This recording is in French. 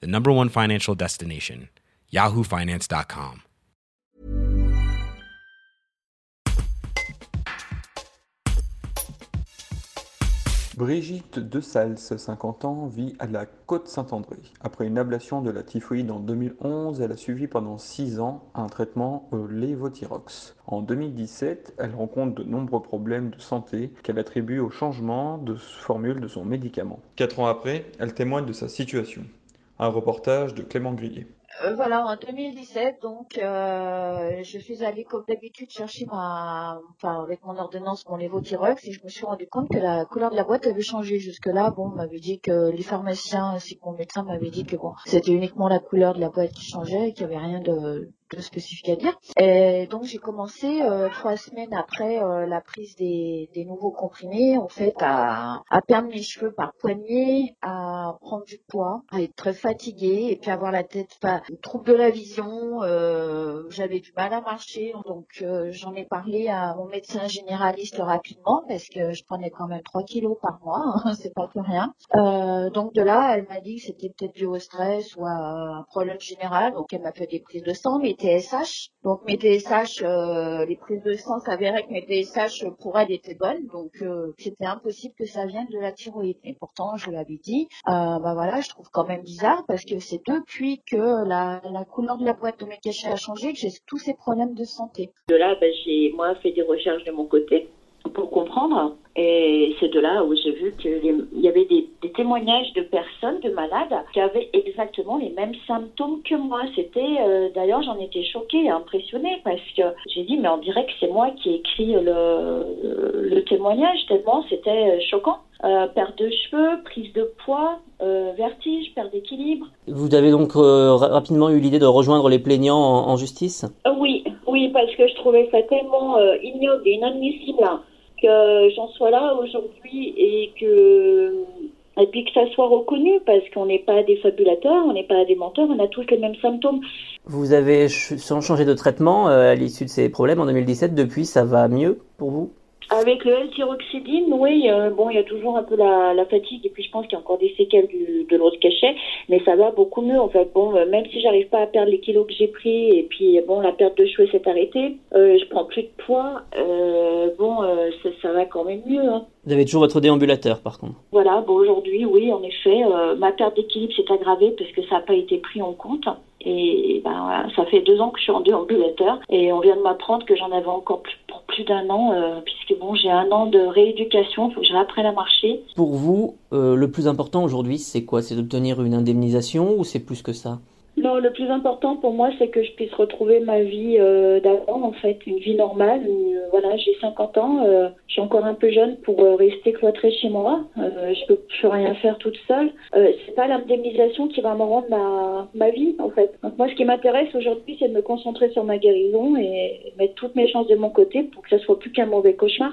the number one financial destination, yahoofinance.com. Brigitte Desals, 50 ans, vit à la Côte-Saint-André. Après une ablation de la typhoïde en 2011, elle a suivi pendant 6 ans un traitement au lévothyrox. En 2017, elle rencontre de nombreux problèmes de santé qu'elle attribue au changement de formule de son médicament. 4 ans après, elle témoigne de sa situation. Un reportage de Clément Grillet. Euh, voilà, en 2017, donc, euh, je suis allée comme d'habitude chercher ma, enfin, avec mon ordonnance, mon lévothyrox, et je me suis rendu compte que la couleur de la boîte avait changé. Jusque-là, bon, on m'avait dit que les pharmaciens ainsi que mon médecin m'avait dit que bon, c'était uniquement la couleur de la boîte qui changeait et qu'il n'y avait rien de, spécifique à dire. Et donc j'ai commencé euh, trois semaines après euh, la prise des, des, nouveaux comprimés, en fait, à, à perdre mes cheveux par poignée, à prendre du poids, à être très fatiguée et puis avoir la tête, pas trouble de la vision. Euh, J'avais du mal à marcher, donc euh, j'en ai parlé à mon médecin généraliste rapidement parce que je prenais quand même 3 kilos par mois, hein, c'est pas plus rien. Euh, donc de là, elle m'a dit que c'était peut-être dû au stress ou à un problème général, donc elle m'a fait des prises de sang, mais TSH. Donc mes TSH, euh, les prises de sang s'avéraient que mes TSH pour elle étaient bonnes, donc euh, c'était impossible que ça vienne de la thyroïde. Et pourtant, je l'avais dit, euh, bah voilà, je trouve quand même bizarre parce que c'est depuis que la, la couleur de la boîte de mes cachets a changé que j'ai tous ces problèmes de santé. De là, bah, j'ai moi fait des recherches de mon côté pour comprendre. Et c'est de là où j'ai vu qu'il y avait des, témoignages de personnes, de malades, qui avaient exactement les mêmes symptômes que moi. C'était, euh, d'ailleurs, j'en étais choquée et impressionnée parce que j'ai dit, mais on dirait que c'est moi qui ai écrit le, le témoignage, tellement c'était choquant. Euh, perte de cheveux, prise de poids, euh, vertige, perte d'équilibre. Vous avez donc rapidement eu l'idée de rejoindre les plaignants en, justice? Oui, oui, parce que je trouvais ça tellement ignoble et inadmissible que j'en sois là aujourd'hui et que et puis que ça soit reconnu parce qu'on n'est pas des fabulateurs, on n'est pas des menteurs, on a tous les mêmes symptômes. Vous avez changé de traitement euh, à l'issue de ces problèmes en 2017. Depuis, ça va mieux pour vous? Avec le L-tyroxidine, oui, euh, bon, il y a toujours un peu la, la fatigue et puis je pense qu'il y a encore des séquelles du, de l'autre cachet, mais ça va beaucoup mieux en fait. Bon, euh, même si j'arrive pas à perdre les kilos que j'ai pris et puis bon, la perte de cheveux s'est arrêtée, euh, je prends plus de poids, euh, bon, ça, ça, va quand même mieux. Hein. Vous avez toujours votre déambulateur par contre. Voilà, bon, aujourd'hui, oui, en effet, ma perte d'équilibre s'est aggravée parce que ça n'a pas été pris en compte. Et ben voilà, ça fait deux ans que je suis en déambulateur et on vient de m'apprendre que j'en avais encore plus pour plus d'un an, euh, bon, j'ai un an de rééducation, il faut que je à marcher. Pour vous, euh, le plus important aujourd'hui, c'est quoi? C'est d'obtenir une indemnisation ou c'est plus que ça? Non, le plus important pour moi, c'est que je puisse retrouver ma vie euh, d'avant, en fait, une vie normale. Euh, voilà, j'ai 50 ans, euh, je suis encore un peu jeune pour rester cloîtrée chez moi. je peux rien faire toute seule. c'est pas l'indemnisation qui va me rendre ma, ma vie, en fait. Donc moi, ce qui m'intéresse aujourd'hui, c'est de me concentrer sur ma guérison et mettre toutes mes chances de mon côté pour que ça soit plus qu'un mauvais cauchemar.